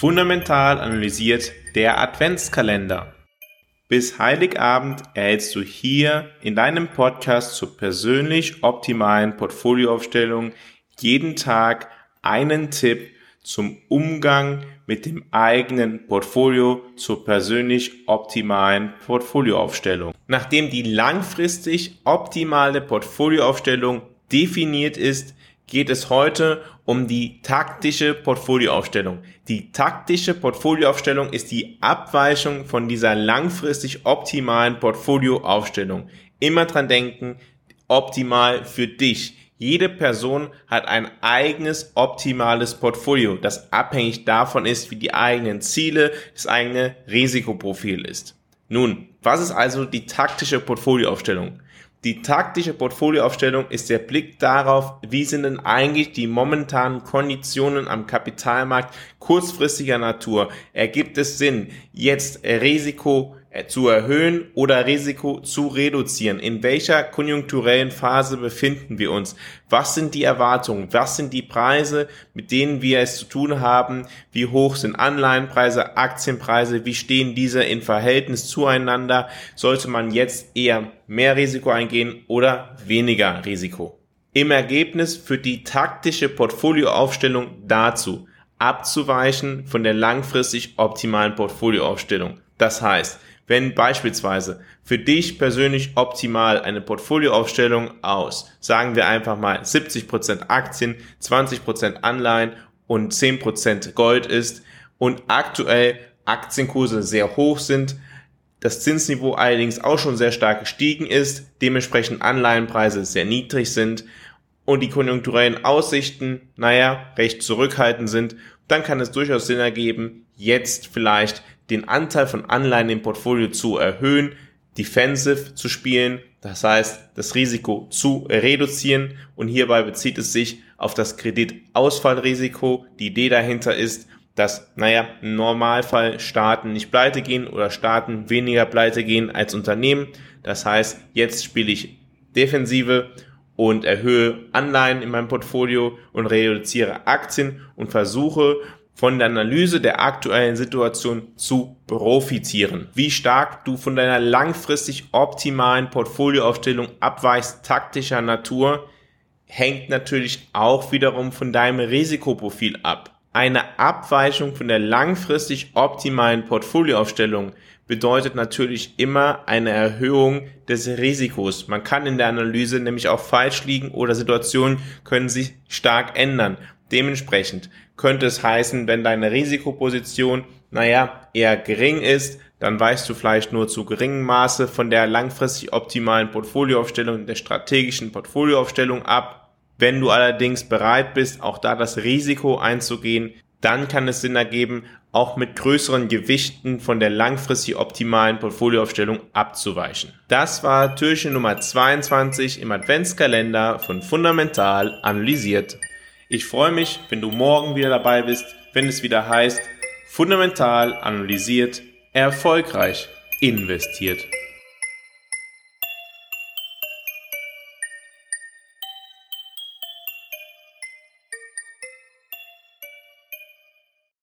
Fundamental analysiert der Adventskalender. Bis Heiligabend erhältst du hier in deinem Podcast zur persönlich optimalen Portfolioaufstellung jeden Tag einen Tipp zum Umgang mit dem eigenen Portfolio zur persönlich optimalen Portfolioaufstellung. Nachdem die langfristig optimale Portfolioaufstellung definiert ist, geht es heute um die taktische Portfolioaufstellung. Die taktische Portfolioaufstellung ist die Abweichung von dieser langfristig optimalen Portfolioaufstellung. Immer dran denken, optimal für dich. Jede Person hat ein eigenes optimales Portfolio, das abhängig davon ist, wie die eigenen Ziele, das eigene Risikoprofil ist. Nun, was ist also die taktische Portfolioaufstellung? Die taktische Portfolioaufstellung ist der Blick darauf, wie sind denn eigentlich die momentanen Konditionen am Kapitalmarkt kurzfristiger Natur. Ergibt es Sinn, jetzt Risiko zu erhöhen oder Risiko zu reduzieren? In welcher konjunkturellen Phase befinden wir uns? Was sind die Erwartungen? Was sind die Preise, mit denen wir es zu tun haben? Wie hoch sind Anleihenpreise, Aktienpreise? Wie stehen diese in Verhältnis zueinander? Sollte man jetzt eher mehr Risiko eingehen oder weniger Risiko? Im Ergebnis führt die taktische Portfolioaufstellung dazu, abzuweichen von der langfristig optimalen Portfolioaufstellung. Das heißt, wenn beispielsweise für dich persönlich optimal eine Portfolioaufstellung aus, sagen wir einfach mal 70% Aktien, 20% Anleihen und 10% Gold ist und aktuell Aktienkurse sehr hoch sind, das Zinsniveau allerdings auch schon sehr stark gestiegen ist, dementsprechend Anleihenpreise sehr niedrig sind und die konjunkturellen Aussichten, naja, recht zurückhaltend sind, dann kann es durchaus Sinn ergeben, jetzt vielleicht den Anteil von Anleihen im Portfolio zu erhöhen, defensive zu spielen, das heißt das Risiko zu reduzieren und hierbei bezieht es sich auf das Kreditausfallrisiko. Die Idee dahinter ist, dass, naja, im Normalfall Staaten nicht pleite gehen oder Staaten weniger pleite gehen als Unternehmen. Das heißt, jetzt spiele ich Defensive und erhöhe Anleihen in meinem Portfolio und reduziere Aktien und versuche von der Analyse der aktuellen Situation zu profitieren. Wie stark du von deiner langfristig optimalen Portfolioaufstellung abweichst taktischer Natur, hängt natürlich auch wiederum von deinem Risikoprofil ab. Eine Abweichung von der langfristig optimalen Portfolioaufstellung bedeutet natürlich immer eine Erhöhung des Risikos. Man kann in der Analyse nämlich auch falsch liegen oder Situationen können sich stark ändern. Dementsprechend könnte es heißen, wenn deine Risikoposition, naja, eher gering ist, dann weichst du vielleicht nur zu geringem Maße von der langfristig optimalen Portfolioaufstellung, der strategischen Portfolioaufstellung ab. Wenn du allerdings bereit bist, auch da das Risiko einzugehen, dann kann es Sinn ergeben, auch mit größeren Gewichten von der langfristig optimalen Portfolioaufstellung abzuweichen. Das war Türchen Nummer 22 im Adventskalender von Fundamental analysiert. Ich freue mich, wenn du morgen wieder dabei bist, wenn es wieder heißt, fundamental analysiert, erfolgreich investiert.